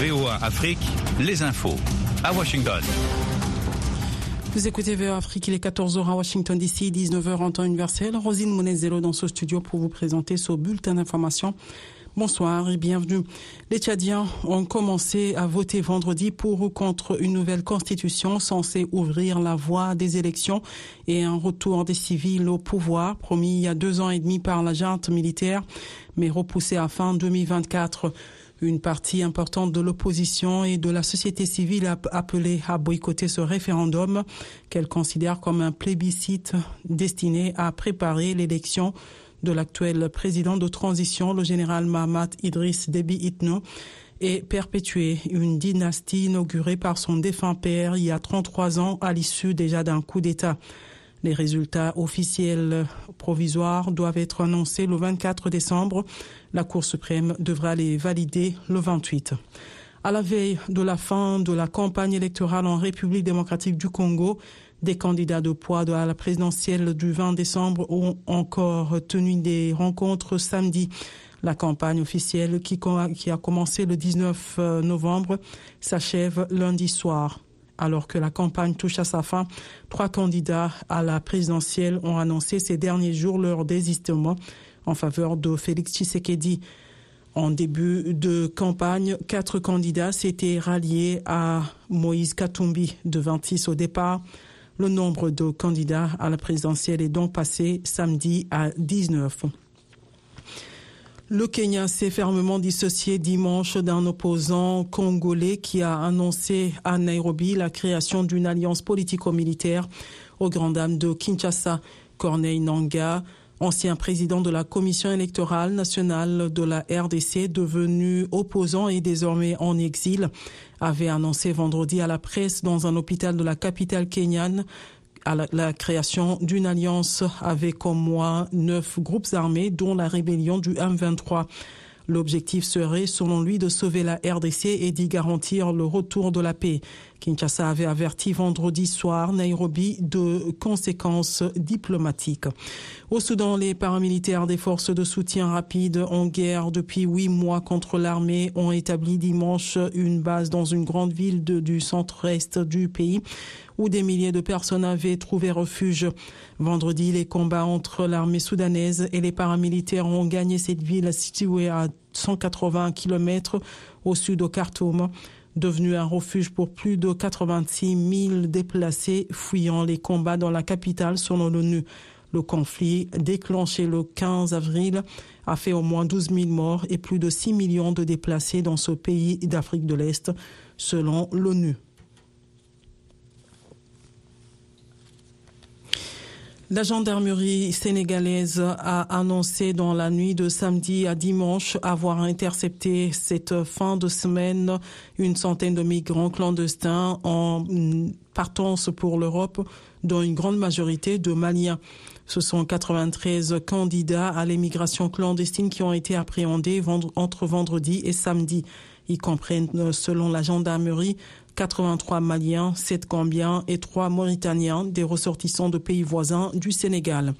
VOA Afrique, les infos. À Washington. Vous écoutez VOA Afrique, il est 14h à Washington DC, 19h en temps universel. Rosine Monezelo dans ce studio pour vous présenter ce bulletin d'information. Bonsoir et bienvenue. Les Tchadiens ont commencé à voter vendredi pour ou contre une nouvelle constitution censée ouvrir la voie des élections et un retour des civils au pouvoir, promis il y a deux ans et demi par la junte militaire, mais repoussé à fin 2024. Une partie importante de l'opposition et de la société civile a appelé à boycotter ce référendum qu'elle considère comme un plébiscite destiné à préparer l'élection de l'actuel président de transition, le général Mahamat Idriss Déby Itno, et perpétuer une dynastie inaugurée par son défunt père il y a 33 ans à l'issue déjà d'un coup d'État. Les résultats officiels provisoires doivent être annoncés le 24 décembre. La Cour suprême devra les valider le 28. À la veille de la fin de la campagne électorale en République démocratique du Congo, des candidats de poids de la présidentielle du 20 décembre ont encore tenu des rencontres samedi. La campagne officielle qui, qui a commencé le 19 novembre s'achève lundi soir. Alors que la campagne touche à sa fin, trois candidats à la présidentielle ont annoncé ces derniers jours leur désistement en faveur de Félix Tshisekedi. En début de campagne, quatre candidats s'étaient ralliés à Moïse Katumbi de 26 au départ. Le nombre de candidats à la présidentielle est donc passé samedi à 19. Le Kenya s'est fermement dissocié dimanche d'un opposant congolais qui a annoncé à Nairobi la création d'une alliance politico-militaire aux grandes dames de Kinshasa. Corneille Nanga, ancien président de la Commission électorale nationale de la RDC, devenu opposant et désormais en exil, avait annoncé vendredi à la presse dans un hôpital de la capitale kenyane à la, création d'une alliance avec au moins neuf groupes armés, dont la rébellion du M23. L'objectif serait, selon lui, de sauver la RDC et d'y garantir le retour de la paix. Kinshasa avait averti vendredi soir Nairobi de conséquences diplomatiques. Au Soudan, les paramilitaires des forces de soutien rapide en guerre depuis huit mois contre l'armée ont établi dimanche une base dans une grande ville du centre-est du pays où des milliers de personnes avaient trouvé refuge. Vendredi, les combats entre l'armée soudanaise et les paramilitaires ont gagné cette ville située à 180 km au sud de Khartoum devenu un refuge pour plus de 86 000 déplacés fuyant les combats dans la capitale selon l'ONU. Le conflit, déclenché le 15 avril, a fait au moins 12 000 morts et plus de 6 millions de déplacés dans ce pays d'Afrique de l'Est, selon l'ONU. La gendarmerie sénégalaise a annoncé dans la nuit de samedi à dimanche avoir intercepté cette fin de semaine une centaine de migrants clandestins en partance pour l'Europe, dont une grande majorité de Maliens. Ce sont 93 candidats à l'émigration clandestine qui ont été appréhendés entre vendredi et samedi. Ils comprennent, selon la gendarmerie, 83 Maliens, 7 Gambiens et 3 Mauritaniens, des ressortissants de pays voisins du Sénégal.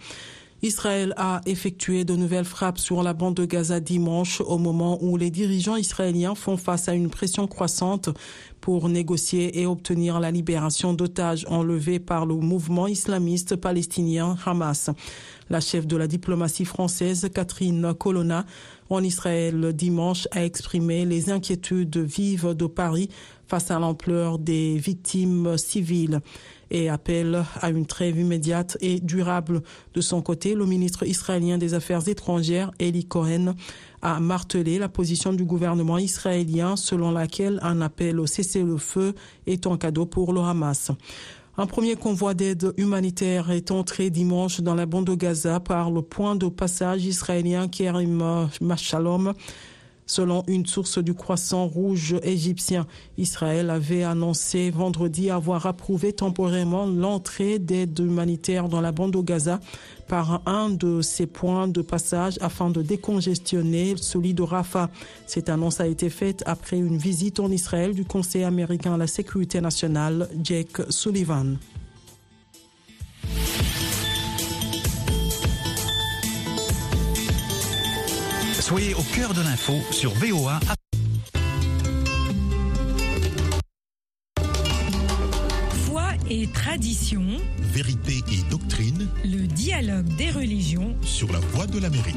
Israël a effectué de nouvelles frappes sur la bande de Gaza dimanche au moment où les dirigeants israéliens font face à une pression croissante pour négocier et obtenir la libération d'otages enlevés par le mouvement islamiste palestinien Hamas. La chef de la diplomatie française, Catherine Colonna, en Israël dimanche, a exprimé les inquiétudes vives de Paris face à l'ampleur des victimes civiles et appelle à une trêve immédiate et durable. De son côté, le ministre israélien des Affaires étrangères, Eli Cohen, a martelé la position du gouvernement israélien selon laquelle un appel au cessez-le-feu est un cadeau pour le Hamas. Un premier convoi d'aide humanitaire est entré dimanche dans la bande de Gaza par le point de passage israélien Kerim Machalom. Selon une source du Croissant Rouge égyptien, Israël avait annoncé vendredi avoir approuvé temporairement l'entrée d'aide humanitaire dans la bande de Gaza par un de ses points de passage afin de décongestionner celui de Rafah. Cette annonce a été faite après une visite en Israël du Conseil américain à la sécurité nationale, Jake Sullivan. Soyez au cœur de l'info sur VOA. Foi et tradition. Vérité et doctrine. Le dialogue des religions. Sur la voie de l'Amérique.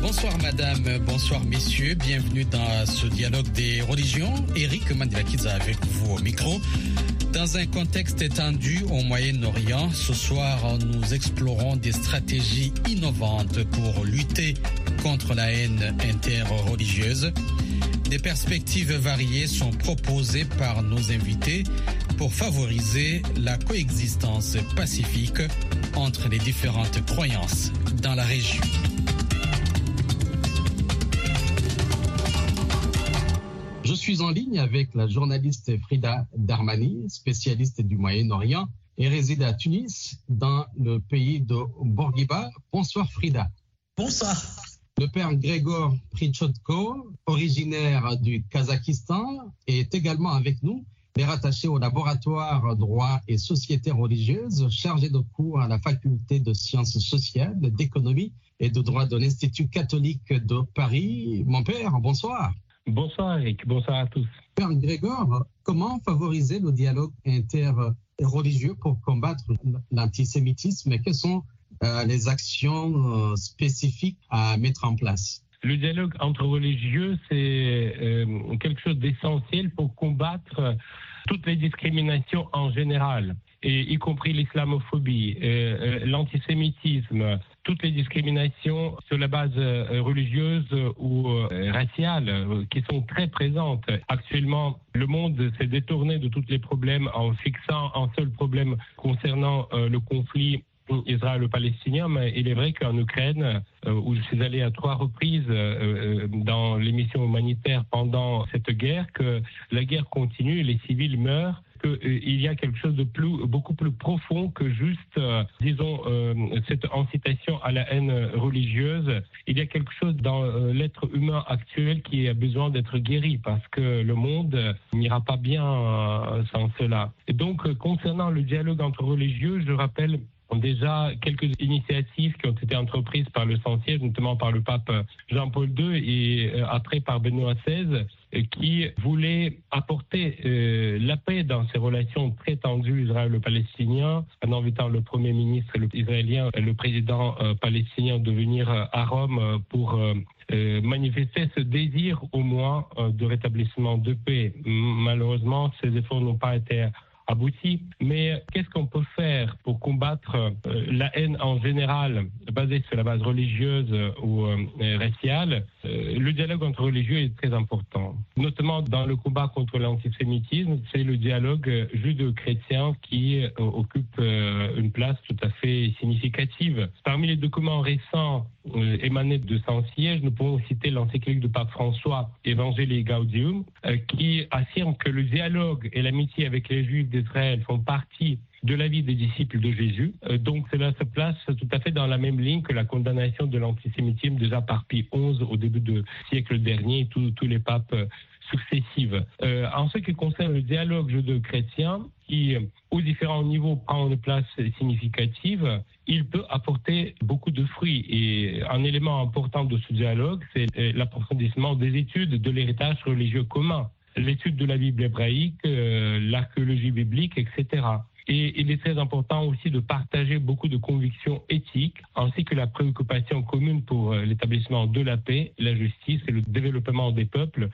Bonsoir madame, bonsoir messieurs, bienvenue dans ce dialogue des religions. Eric Mandelakiza avec vous au micro. Dans un contexte étendu au Moyen-Orient, ce soir, nous explorons des stratégies innovantes pour lutter contre la haine interreligieuse. Des perspectives variées sont proposées par nos invités pour favoriser la coexistence pacifique entre les différentes croyances dans la région. Suis en ligne avec la journaliste Frida Darmani, spécialiste du Moyen-Orient et réside à Tunis, dans le pays de Bourguiba. Bonsoir Frida. Bonsoir. Le père Grégor Prichotko, originaire du Kazakhstan, est également avec nous. Il est rattaché au laboratoire droit et société religieuse, chargé de cours à la faculté de sciences sociales, d'économie et de droit de l'Institut catholique de Paris. Mon père, bonsoir. Bonsoir Eric, bonsoir à tous. Père Grégor, comment favoriser le dialogue interreligieux pour combattre l'antisémitisme et quelles sont euh, les actions euh, spécifiques à mettre en place? Le dialogue entre religieux, c'est euh, quelque chose d'essentiel pour combattre toutes les discriminations en général, et y compris l'islamophobie, l'antisémitisme, toutes les discriminations sur la base euh, religieuse ou euh, raciale euh, qui sont très présentes. Actuellement, le monde s'est détourné de tous les problèmes en fixant un seul problème concernant le conflit israélo-palestinien, mais il est vrai qu'en Ukraine, où je suis allé à trois reprises dans les missions humanitaires pendant cette guerre, que la guerre continue, les civils meurent, qu'il euh, y a quelque chose de plus, beaucoup plus profond que juste, euh, disons, euh, cette incitation à la haine religieuse. Il y a quelque chose dans l'être humain actuel qui a besoin d'être guéri parce que le monde n'ira pas bien sans cela. Et donc, concernant le dialogue entre religieux, je rappelle déjà quelques initiatives qui ont été entreprises par le Saint-Siège, notamment par le pape Jean-Paul II et après par Benoît XVI, qui voulait apporter euh, la paix dans ces relations très tendues israélo-palestiniennes en invitant le Premier ministre israélien et le président euh, palestinien de venir à Rome pour euh, manifester ce désir au moins de rétablissement de paix. Malheureusement, ces efforts n'ont pas été abouti. Mais qu'est-ce qu'on peut faire pour combattre euh, la haine en général, basée sur la base religieuse ou euh, raciale? euh, Le dialogue entre religieux est très important, notamment dans le combat contre l'antisémitisme. C'est le dialogue judo-chrétien qui occupe une place tout à fait significative. Parmi les documents récents émanés de Saint-Siège, nous pouvons citer l'encyclique de Pape François, Evangelii Gaudium, qui affirme que le dialogue et l'amitié avec les Juifs d'Israël font partie de la vie des disciples de Jésus. Euh, donc cela se place tout à fait dans la même ligne que la condamnation de l'antisémitisme déjà par Pie XI au début du siècle dernier, tous, tous les papes euh, successifs. Euh, en ce qui concerne le dialogue judéo-chrétien, qui aux différents niveaux prend une place significative, il peut apporter beaucoup de fruits. Et un élément important de ce dialogue, c'est l'approfondissement des études de l'héritage religieux commun l'étude de la Bible hébraïque, l'archéologie biblique, etc. Et il est très important aussi de partager beaucoup de convictions éthiques, ainsi que la préoccupation commune pour euh, l'établissement de la paix, la justice et le développement des peuples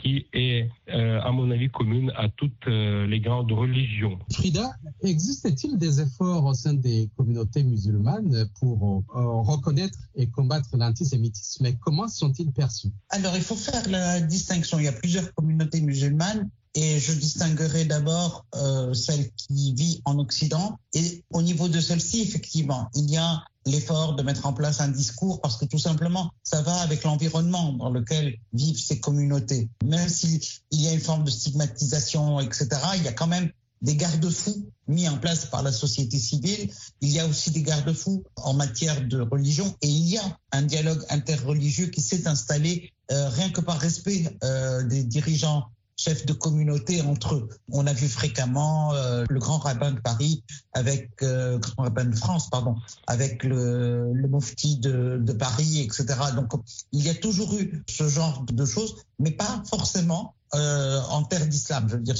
qui est, euh, à mon avis, commune à toutes euh, les grandes religions. Frida, existe-t-il des efforts au sein des communautés musulmanes pour euh, reconnaître et combattre l'antisémitisme? Et comment sont-ils perçus? Alors, il faut faire la distinction. Il y a plusieurs communautés musulmanes et je distinguerai d'abord euh, celle qui vit en Occident. Et au niveau de celle-ci, effectivement, il y a l'effort de mettre en place un discours parce que tout simplement, ça va avec l'environnement dans lequel vivent ces communautés. Même s'il y a une forme de stigmatisation, etc., il y a quand même des garde-fous mis en place par la société civile. Il y a aussi des garde-fous en matière de religion et il y a un dialogue interreligieux qui s'est installé euh, rien que par respect euh, des dirigeants chefs de communauté entre eux. On a vu fréquemment euh, le grand rabbin de Paris avec euh, grand rabbin de France, pardon, avec le, le mufti de, Paris, etc. Donc il y a toujours eu ce genre de choses, mais pas forcément euh, en terre d'islam, je veux dire,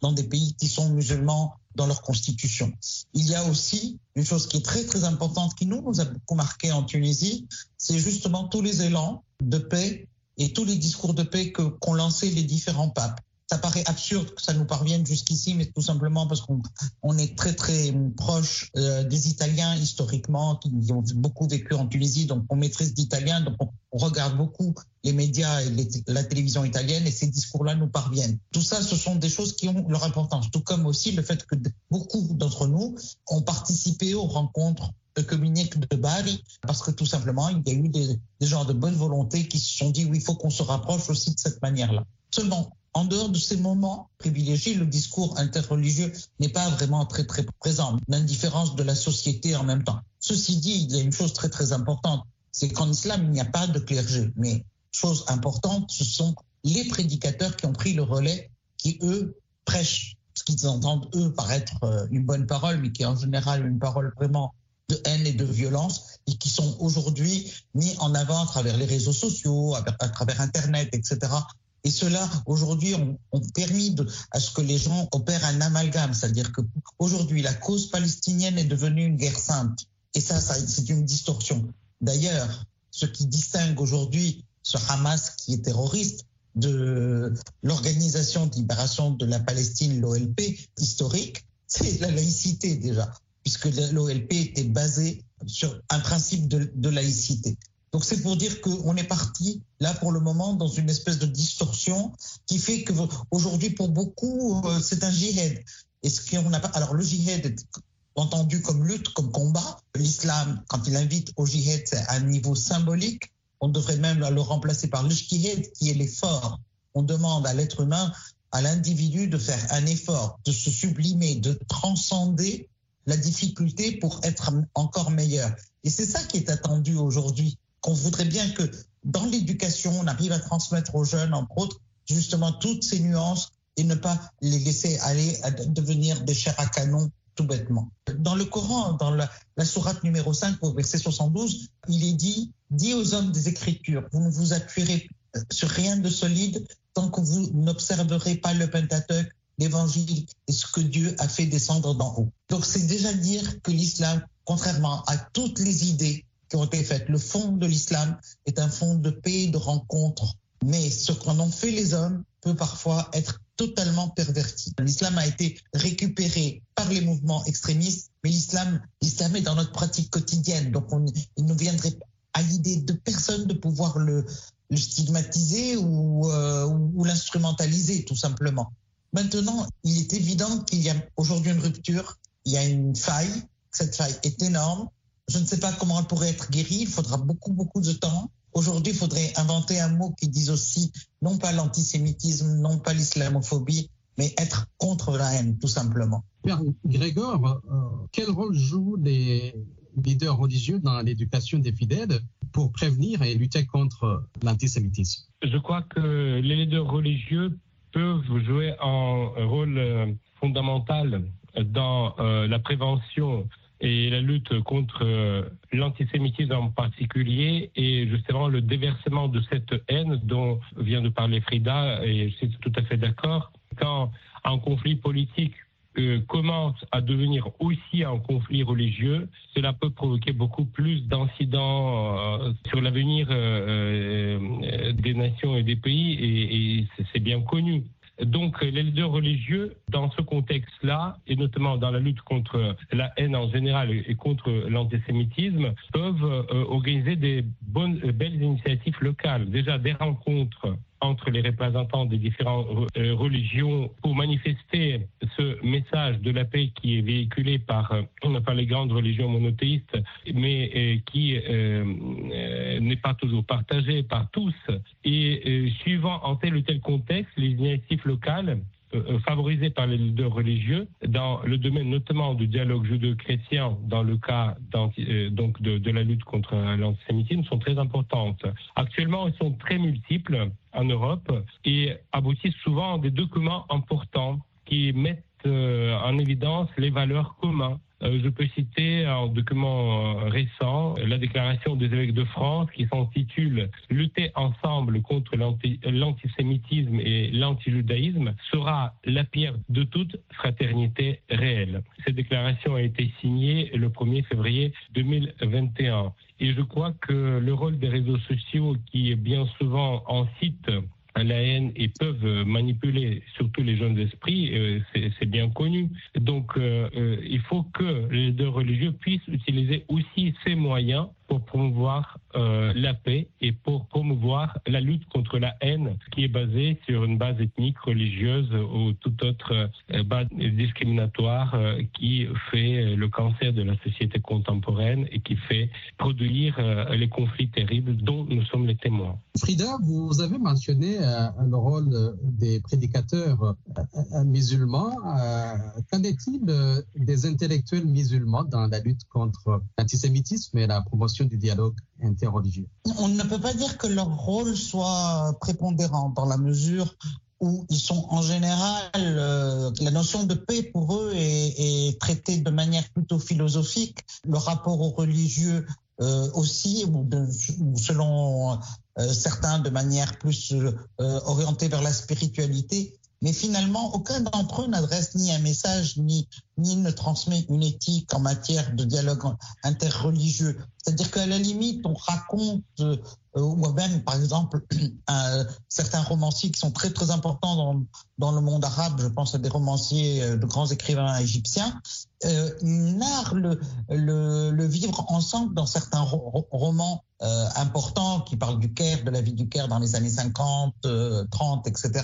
dans des pays qui sont musulmans dans leur constitution. Il y a aussi une chose qui est très très importante qui nous, nous a beaucoup marqué en Tunisie, c'est justement tous les élans de paix et tous les discours de paix qu'ont lancé les différents papes. Ça paraît absurde que ça nous parvienne jusqu'ici, mais tout simplement parce qu'on on est très très proche euh, des Italiens historiquement, qui ont beaucoup vécu en Tunisie, donc on maîtrise l'italien, donc on, regarde beaucoup les médias et la télévision italienne, et ces discours-là nous parviennent. Tout ça, ce sont des choses qui ont leur importance, tout comme aussi le fait que beaucoup d'entre nous ont participé aux rencontres communique de Bari, parce que tout simplement, il y a eu des, des gens de bonne volonté qui se sont dit, oui, il faut qu'on se rapproche aussi de cette manière-là. Seulement, en dehors de ces moments privilégiés, le discours interreligieux n'est pas vraiment très très présent, l'indifférence de la société en même temps. Ceci dit, il y a une chose très très importante, c'est qu'en islam, il n'y a pas de clergé. Mais chose importante, ce sont les prédicateurs qui ont pris le relais, qui eux prêchent ce qu'ils entendent eux paraître euh, une bonne parole, mais qui est en général une parole vraiment de haine et de violence, et qui sont aujourd'hui mis en avant à travers les réseaux sociaux, à travers Internet, etc., et cela, aujourd'hui, ont, permis à ce que les gens opèrent un amalgame, c'est-à-dire que aujourd'hui, la cause palestinienne est devenue une guerre sainte. Et ça, c'est une distorsion. D'ailleurs, ce qui distingue aujourd'hui ce Hamas qui est terroriste de l'organisation de libération de la Palestine, l'OLP, historique, c'est la laïcité déjà, puisque l'OLP était basée sur un principe de laïcité. Donc c'est pour dire qu'on est parti là pour le moment dans une espèce de distorsion qui fait que aujourd'hui pour beaucoup euh, c'est un jihad. Et ce qu'on n'a pas, alors le jihad est entendu comme lutte, comme combat. L'islam, quand il invite au jihad, c'est à un niveau symbolique. On devrait même le remplacer par le jihad qui est l'effort. On demande à l'être humain, à l'individu de faire un effort, de se sublimer, de transcender la difficulté pour être encore meilleur. Et c'est ça qui est attendu aujourd'hui qu'on voudrait bien que dans l'éducation, on arrive à transmettre aux jeunes, entre autres, justement toutes ces nuances et ne pas les laisser aller à devenir des chairs à canon tout bêtement. Dans le Coran, dans la, la sourate numéro 5, au verset 72, il est dit, dit aux hommes des Écritures, vous ne vous appuierez sur rien de solide tant que vous n'observerez pas le Pentateuque, l'Évangile et ce que Dieu a fait descendre d'en haut. Donc c'est déjà dire que l'islam, contrairement à toutes les idées ont été faites. Le fond de l'islam est un fond de paix, de rencontre. Mais ce qu'en ont fait les hommes peut parfois être totalement perverti. L'islam a été récupéré par les mouvements extrémistes, mais l'islam, l'islam est dans notre pratique quotidienne. Donc on, il ne viendrait à l'idée de personne de pouvoir le, stigmatiser euh, ou l'instrumentaliser tout simplement. Maintenant, il est évident qu'il y a aujourd'hui une rupture, il y a une faille, cette faille est énorme, je ne sais pas comment elle pourrait être guérie. Il faudra beaucoup, beaucoup de temps. Aujourd'hui, il faudrait inventer un mot qui dise aussi non pas l'antisémitisme, non pas l'islamophobie, mais être contre la haine, tout simplement. Père Grégor, euh, quel rôle jouent les leaders religieux dans l'éducation des fidèles pour prévenir et lutter contre l'antisémitisme? Je crois que les leaders religieux peuvent jouer un rôle euh, fondamental dans euh, la prévention et la lutte contre euh, l'antisémitisme en particulier et justement le déversement de cette haine dont vient de parler Frida et je suis tout à fait d'accord. Quand un conflit politique euh, commence à devenir aussi un conflit religieux, cela peut provoquer beaucoup plus d'incidents euh, sur l'avenir des nations et des pays et, c'est bien connu. Donc les leaders religieux, dans ce contexte-là, et notamment dans la lutte contre la haine en général et contre l'antisémitisme, peuvent euh, organiser des belles initiatives locales. Déjà des rencontres entre les représentants des différentes euh, religions pour manifester ce message de la paix qui est véhiculé par, euh, par les grandes religions monothéistes, mais euh, qui n'est pas toujours partagé par tous. Et suivant en tel ou tel contexte, les initiatives locales euh, favorisées par les leaders religieux dans le domaine notamment du dialogue judéo-chrétien dans le cas euh, donc de, la lutte contre l'antisémitisme sont très importantes. Actuellement, elles sont très multiples en Europe et aboutissent souvent à des documents importants qui mettent euh, en évidence les valeurs communes je peux citer un document euh, récent, la déclaration des évêques de France qui s'intitule Lutter ensemble contre l'antisémitisme et l'antijudaïsme sera la pierre de toute fraternité réelle. Cette déclaration a été signée le 1er février 2021. Et je crois que le rôle des réseaux sociaux qui bien souvent en cite la haine et peuvent manipuler surtout les jeunes esprits, euh, c'est bien connu. Donc euh, euh, il faut que les deux religieux puissent utiliser aussi ces moyens pour promouvoir euh, la paix et pour promouvoir la lutte contre la haine qui est basée sur une base ethnique, religieuse ou toute autre euh, base discriminatoire euh, qui fait le cancer de la société contemporaine et qui fait produire les conflits terribles dont nous sommes les témoins. Frida, vous avez mentionné le rôle des prédicateurs musulmans. Qu'en est-il des intellectuels musulmans dans la lutte contre l'antisémitisme et la du dialogue interreligieux. On ne peut pas dire que leur rôle soit prépondérant dans la mesure où ils sont en général, euh, la notion de paix pour eux est, traitée de manière plutôt philosophique. Le rapport aux religieux euh, aussi, ou, selon euh, certains de manière plus orientée vers la spiritualité. Mais finalement, aucun d'entre eux n'adresse ni un message, ni, ne transmet une éthique en matière de dialogue interreligieux. C'est-à-dire qu'à la limite, on raconte, euh, ou même, par exemple, certains romanciers qui sont très, très importants dans, le monde arabe, je pense à des romanciers euh, de grands écrivains égyptiens, euh, narrent le, vivre ensemble dans certains romans importants qui parlent du Caire, de la vie du Caire dans les années 50, 30, etc.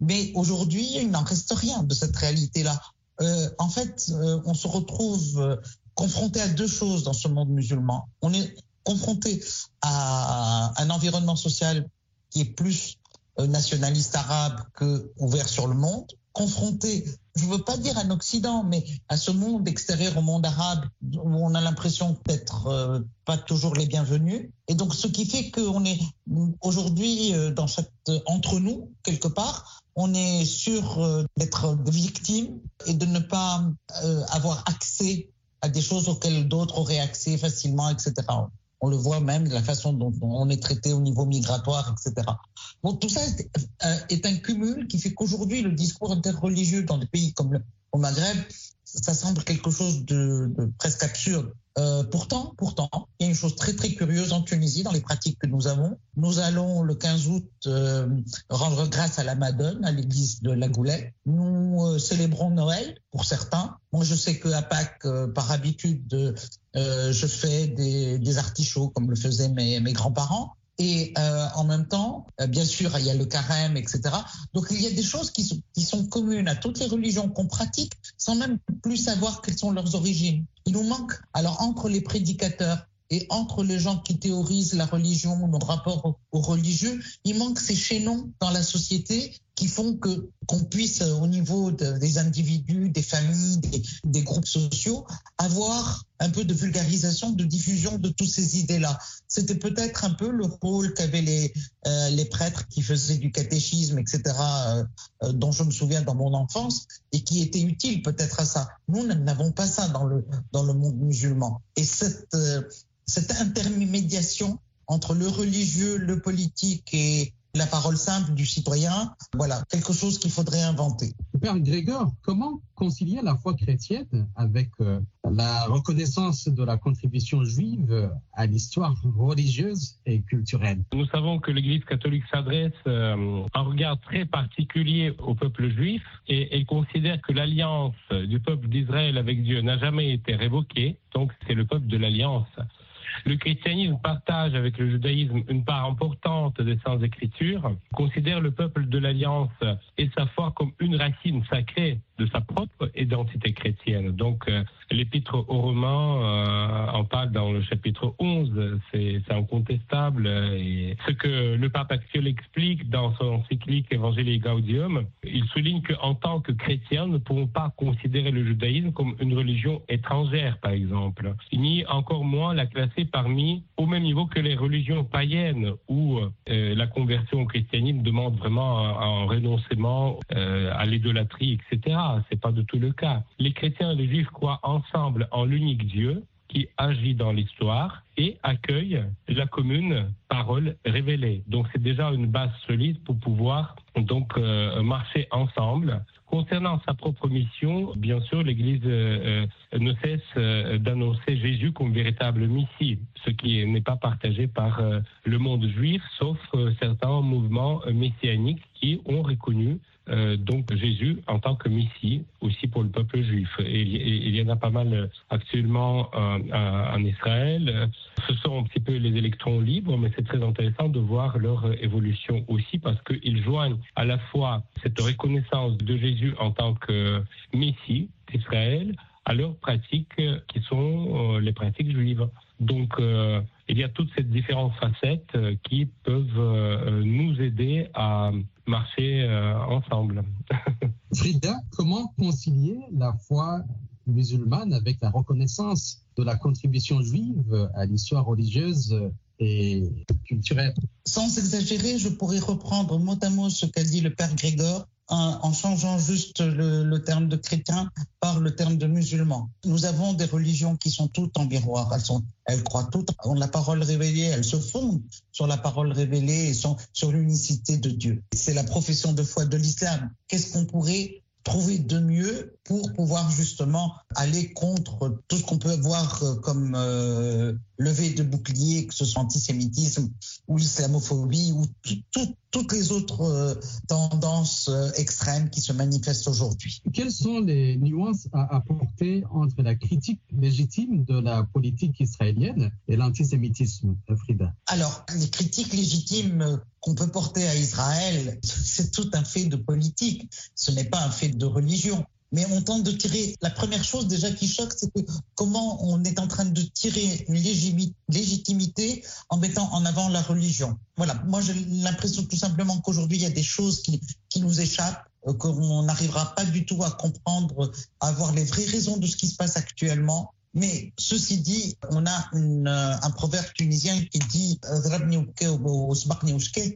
Mais aujourd'hui, il n'en reste rien de cette réalité-là. Euh, en fait, euh, on se retrouve euh, confronté à deux choses dans ce monde musulman. On est confronté à un environnement social qui est plus nationaliste arabe que ouvert sur le monde, confronté, je ne veux pas dire un Occident, mais à ce monde extérieur au monde arabe où on a l'impression d'être pas toujours les bienvenus. Et donc, ce qui fait qu'on est aujourd'hui cette entre nous quelque part, on est sûr euh, d'être victime et de ne pas euh, avoir accès à des choses auxquelles d'autres auraient accès facilement, etc. On le voit même de la façon dont on est traité au niveau migratoire, etc. Tout ça euh, est un cumul qui fait qu'aujourd'hui, le discours interreligieux dans des pays comme le Maghreb, ça semble quelque chose de presque absurde. Euh, pourtant, pourtant, il y a une chose très très curieuse en Tunisie dans les pratiques que nous avons. Nous allons le 15 août euh, rendre grâce à la Madone, à l'église de la Goulette. Nous euh, célébrons Noël pour certains. Moi, je sais qu'à Pâques, par habitude, je fais des, artichauts comme le faisaient mes grands-parents. Et euh, en même temps, euh, bien sûr, il y a le carême, etc. Donc il y a des choses qui sont, qui sont communes à toutes les religions qu'on pratique sans même plus savoir quelles sont leurs origines. Il nous manque, alors entre les prédicateurs et entre les gens qui théorisent la religion, nos rapports aux religieux, il manque ces chaînons dans la société qui font que qu'on puisse, euh, au niveau des individus, des familles, des, groupes sociaux, avoir un peu de vulgarisation, de diffusion de toutes ces idées-là. C'était peut-être un peu le rôle qu'avaient les, euh, les prêtres qui faisaient du catéchisme, etc., euh, dont je me souviens dans mon enfance, et qui était utile peut-être à ça. Nous n'avons pas ça dans le, dans le monde musulman. Et cette, cette intermédiation entre le religieux, le politique et la parole simple du citoyen, voilà, quelque chose qu'il faudrait inventer. Père Grégor, comment concilier la foi chrétienne avec euh, la reconnaissance de la contribution juive à l'histoire religieuse et culturelle? Nous savons que l'Église catholique s'adresse euh, un regard très particulier au peuple juif et, et considère que l'alliance du peuple d'Israël avec Dieu n'a jamais été révoquée, donc c'est le peuple de l'alliance. Le christianisme partage avec le judaïsme une part importante des saintes écritures, considère le peuple de l'Alliance et sa foi comme une racine sacrée de sa propre identité chrétienne. Donc, euh, l'épître aux Romains euh, en parle dans le chapitre 11, c'est incontestable. Ce que le pape actuel explique dans son encyclique Evangelii Gaudium, il souligne qu'en tant que chrétiens, nous ne pouvons pas considérer le judaïsme comme une religion étrangère, par exemple, ni encore moins la classer parmi, au même niveau que les religions païennes, où euh, la conversion au christianisme demande vraiment un, renoncement à l'idolâtrie, etc. pas, c'est pas du tout le cas. Les chrétiens et les juifs croient ensemble en l'unique Dieu qui agit dans l'histoire et accueille la commune parole révélée. Donc c'est déjà une base solide pour pouvoir donc euh, marcher ensemble. Concernant sa propre mission, bien sûr, l'Église euh, euh, ne cesse d'annoncer Jésus comme véritable Messie, ce qui n'est pas partagé par le monde juif, sauf certains mouvements messianiques qui ont reconnu euh, donc Jésus en tant que Messie aussi pour le peuple juif. Et, il y en a pas mal euh, actuellement euh, en Israël. Ce sont un petit peu les électrons libres, mais c'est très intéressant de voir leur évolution aussi parce qu'ils joignent à la fois cette reconnaissance de Jésus en tant que Messie d'Israël à leurs pratiques qui sont les pratiques juives. Donc, il y a toutes ces différentes facettes qui peuvent nous aider à marcher euh, ensemble. Frida, comment concilier la foi musulmane avec la reconnaissance de la contribution juive à l'histoire religieuse et culturelle Sans exagérer, je pourrais reprendre mot à mot ce qu'a dit le père Grégor en, changeant juste le, terme de chrétien par le terme de musulman. Nous avons des religions qui sont toutes en miroir. Elles, croient toutes en la parole révélée. Elles se fondent sur la parole révélée et sur l'unicité de Dieu. C'est la profession de foi de l'islam. Qu'est-ce qu'on pourrait trouver de mieux pour pouvoir justement aller contre tout ce qu'on peut voir euh, comme euh, levée de bouclier, que ce soit l'antisémitisme ou l'islamophobie ou toutes les autres euh, tendances extrêmes qui se manifestent aujourd'hui. Quelles sont les nuances à apporter entre la critique légitime de la politique israélienne et l'antisémitisme, Frida? Alors, les critiques légitimes qu'on peut porter à Israël, c'est tout un fait de politique, ce n'est pas un fait de religion. Mais on tente de tirer. La première chose déjà qui choque, c'est comment on est en train de tirer une légitimité en mettant en avant la religion. Voilà. Moi, j'ai l'impression tout simplement qu'aujourd'hui, il y a des choses qui, qui nous échappent euh, qu'on n'arrivera pas du tout à comprendre, à avoir les vraies raisons de ce qui se passe actuellement. Mais ceci dit, on a euh, un proverbe tunisien qui dit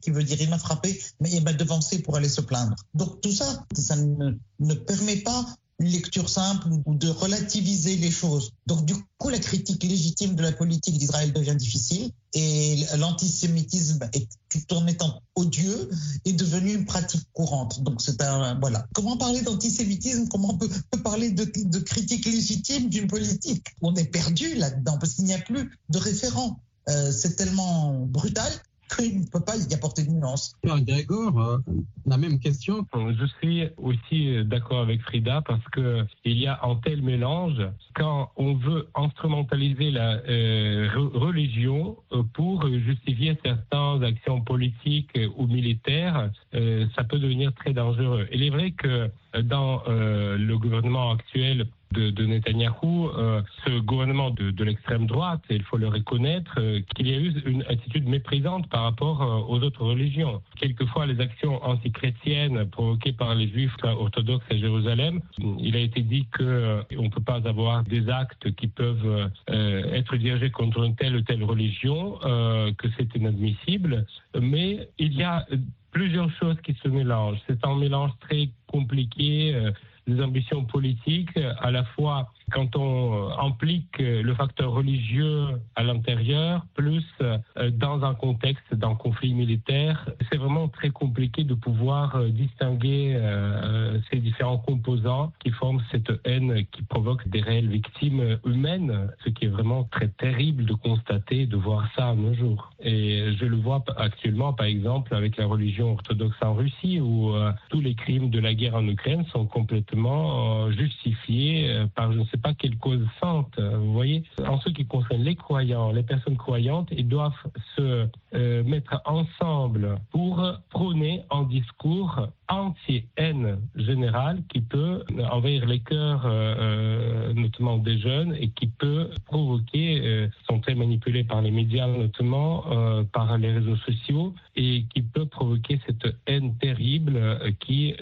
qui veut dire il m'a frappé, mais il m'a devancé pour aller se plaindre. Donc tout ça, ça ne, permet pas lecture simple ou de relativiser les choses. Donc du coup, la critique légitime de la politique d'Israël devient difficile et l'antisémitisme, tout en étant odieux, est devenu une pratique courante. Donc c'est un voilà. Comment parler d'antisémitisme? Comment on peut, parler de, de critique légitime d'une politique? On est perdu là-dedans parce qu'il n'y a plus de référent. Euh, c'est tellement brutal qu'il ne peut pas y apporter de nuance. Grégor, euh, la même question. Je suis aussi d'accord avec Frida parce que il y a un tel mélange quand on veut instrumentaliser la euh, religion euh, pour justifier certaines actions politiques ou militaires, ça peut devenir très dangereux. Il est vrai que dans le gouvernement actuel de, de Netanyahou, euh, ce gouvernement de, l'extrême droite, il faut le reconnaître, euh, qu'il y a eu une attitude méprisante par rapport euh, aux autres religions. Quelquefois, les actions antichrétiennes provoquées par les juifs orthodoxes à Jérusalem, il a été dit que on ne peut pas avoir des actes qui peuvent être dirigés contre une telle ou telle religion, que c'est inadmissible. Mais il y a plusieurs choses qui se mélangent. C'est un mélange très compliqué des ambitions politiques, à la fois quand on implique le facteur religieux à l'intérieur, plus euh, dans un contexte d'un conflit militaire, c'est vraiment très compliqué de pouvoir euh, distinguer euh, ces différents composants qui forment cette haine qui provoque des réelles victimes humaines, ce qui est vraiment très terrible de constater, de voir ça à nos jours. Et je le vois actuellement, par exemple, avec la religion orthodoxe en Russie, où tous les crimes de la guerre en Ukraine sont complètement justifiés par je ne sais pas quelle cause sainte. Vous voyez, en ce qui concerne les croyants, les personnes croyantes, ils doivent se euh, mettre ensemble pour prôner un discours anti-haine générale qui peut envahir les cœurs, euh, euh, notamment des jeunes, et qui peut provoquer, sont très manipulés par les médias, notamment par les réseaux sociaux, et qui peut provoquer cette haine terrible qui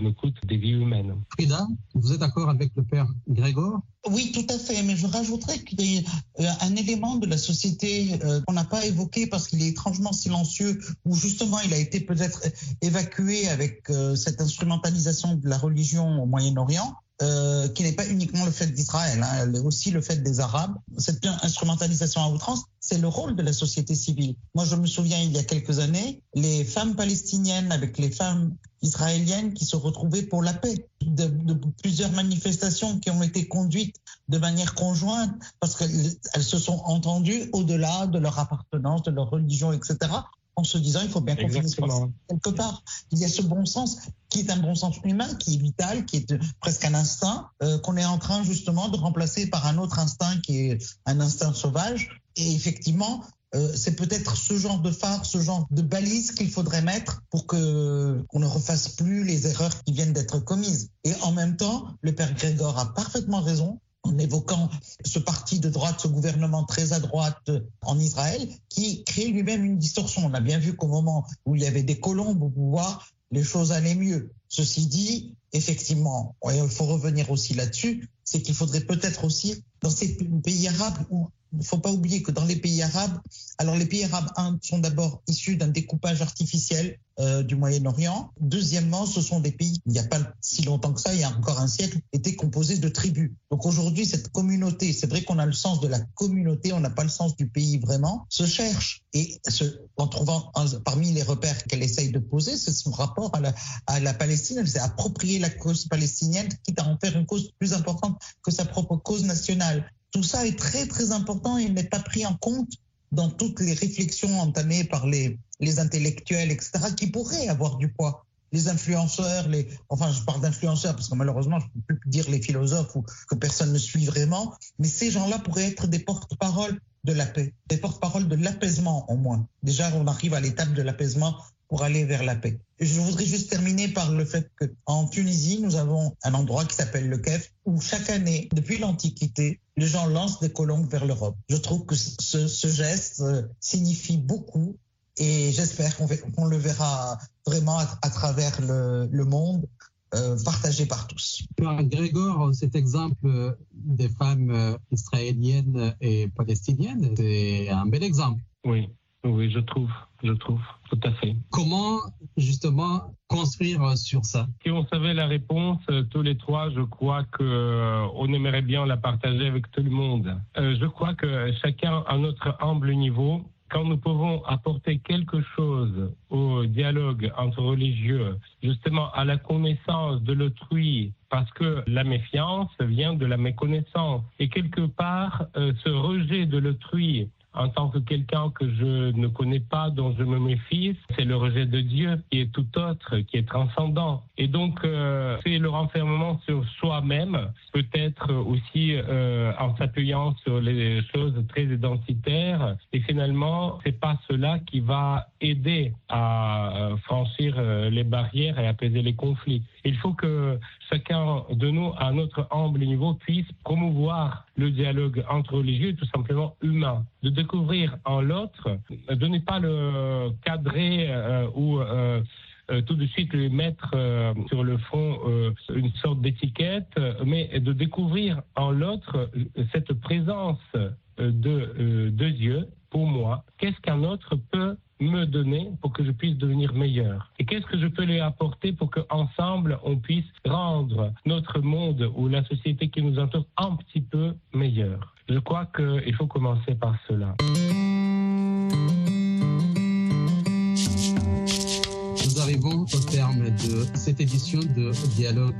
nous coûte des vies humaines. Frida, vous êtes d'accord avec le père Grégor? Oui, tout à fait. Mais je rajouterais qu'il y a un élément de la société qu'on n'a pas évoqué parce qu'il est étrangement silencieux, où justement il a été peut-être évacué avec cette instrumentalisation de la religion au Moyen-Orient. Euh, qui n'est pas uniquement le fait d'Israël, hein, elle est aussi le fait des Arabes. Cette instrumentalisation à outrance, c'est le rôle de la société civile. Moi, je me souviens, il y a quelques années, les femmes palestiniennes avec les femmes israéliennes qui se retrouvaient pour la paix, de plusieurs manifestations qui ont été conduites de manière conjointe parce qu'elles se sont entendues au-delà de leur appartenance, de leur religion, etc en se disant il faut bien qu'on quelque part. Il y a ce bon sens qui est un bon sens humain, qui est vital, qui est presque un instinct, euh, qu'on est en train justement de remplacer par un autre instinct qui est un instinct sauvage. Et effectivement, euh, c'est peut-être ce genre de phare, ce genre de balise qu'il faudrait mettre pour que qu'on ne refasse plus les erreurs qui viennent d'être commises. Et en même temps, le père Grégor a parfaitement raison en évoquant ce parti de droite, ce gouvernement très à droite en Israël, qui crée lui-même une distorsion. On a bien vu qu'au moment où il y avait des colombes au pouvoir, les choses allaient mieux. Ceci dit, effectivement, il faut revenir aussi là-dessus, c'est qu'il faudrait peut-être aussi, dans ces pays arabes, ne faut pas oublier que dans les pays arabes, alors les pays arabes sont d'abord issus d'un découpage artificiel euh, du Moyen-Orient. Deuxièmement, ce sont des pays, il n'y a pas si longtemps que ça, il y a encore un siècle, étaient composés de tribus. Donc aujourd'hui, cette communauté, c'est vrai qu'on a le sens de la communauté, on n'a pas le sens du pays vraiment, se cherche. Et en trouvant parmi les repères qu'elle essaye de poser, c'est son rapport à la, à la Palestine. Elle s'est appropriée la cause palestinienne, quitte à en faire une cause plus importante que sa propre cause nationale. Tout ça est très très important et n'est pas pris en compte dans toutes les réflexions entamées par les, intellectuels, etc., qui pourraient avoir du poids. Les influenceurs, les, enfin, je parle d'influenceurs parce que malheureusement, je ne peux plus dire les philosophes ou que personne ne suit vraiment, mais ces gens-là pourraient être des porte-paroles de la paix, des porte-paroles de l'apaisement au moins. Déjà, on arrive à l'étape de l'apaisement pour aller vers la paix. Je voudrais juste terminer par le fait qu'en Tunisie, nous avons un endroit qui s'appelle le Kef, où chaque année, depuis l'Antiquité, les gens lancent des colombes vers l'Europe. Je trouve que ce, geste euh, signifie beaucoup et j'espère qu'on le verra vraiment à, travers le, monde, euh, partagé par tous. Grégor, cet exemple des femmes euh, israéliennes et palestiniennes, c'est un bel exemple. Oui, oui, je trouve, je trouve, tout à fait. Comment justement construire sur ça? Si on savait la réponse, euh, tous les trois, je crois que euh, on aimerait bien la partager avec tout le monde. Euh, je crois que chacun à notre humble niveau, quand nous pouvons apporter quelque chose au dialogue entre religieux, justement à la connaissance de l'autrui, parce que la méfiance vient de la méconnaissance. Et quelque part, ce rejet de l'autrui en tant que quelqu'un que je ne connais pas, dont je me méfie, c'est le rejet de Dieu qui est tout autre, qui est transcendant. Et donc, euh, c'est le renfermement sur soi-même, peut-être aussi euh, en s'appuyant sur les choses très identitaires. Et finalement, c'est pas cela qui va aider à euh, franchir les barrières et apaiser les conflits. Il faut que chacun de nous, à notre humble niveau, puisse promouvoir le dialogue entre religieux, tout simplement humain, de découvrir en l'autre, de ne pas le cadrer euh, ou euh, euh, tout de suite lui mettre sur le front une sorte d'étiquette, mais de découvrir en l'autre cette présence de, de Dieu pour moi. Qu'est-ce qu'un autre peut me donner pour que je puisse devenir meilleur? Et qu'est-ce que je peux lui apporter pour qu'ensemble on puisse rendre notre monde ou la société qui nous entoure un petit peu meilleur Je crois qu'il faut commencer par cela. De cette édition de Dialogue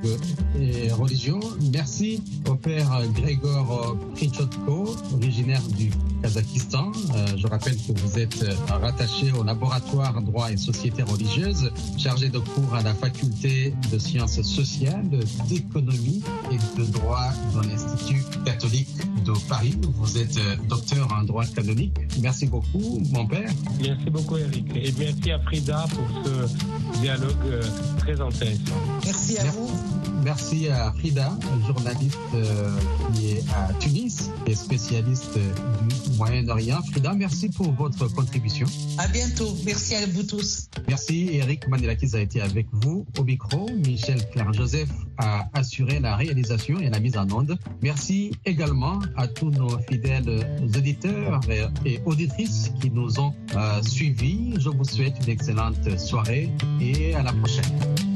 et Religion. Merci au père Grégor Krichotko, originaire du Kazakhstan. Euh, je rappelle que vous êtes rattaché au laboratoire droit et société religieuse, chargé de cours à la faculté de sciences sociales, d'économie et de droit dans l'Institut catholique de Paris. Vous êtes docteur en droit canonique. Merci beaucoup, mon père. Merci beaucoup, Eric. Et merci à Frida pour ce dialogue euh, très intéressant. Merci à vous. Merci à Frida, journaliste euh, qui est à Tunis et spécialiste du Moyen-Orient. Frida, merci pour votre contribution. À bientôt. Merci à vous tous. Merci. Eric Mandelakis a été avec vous au micro. Michel Claire-Joseph a assuré la réalisation et la mise en onde. Merci également à tous nos fidèles auditeurs et auditrices qui nous ont euh, suivis. Je vous souhaite une excellente soirée et à la prochaine.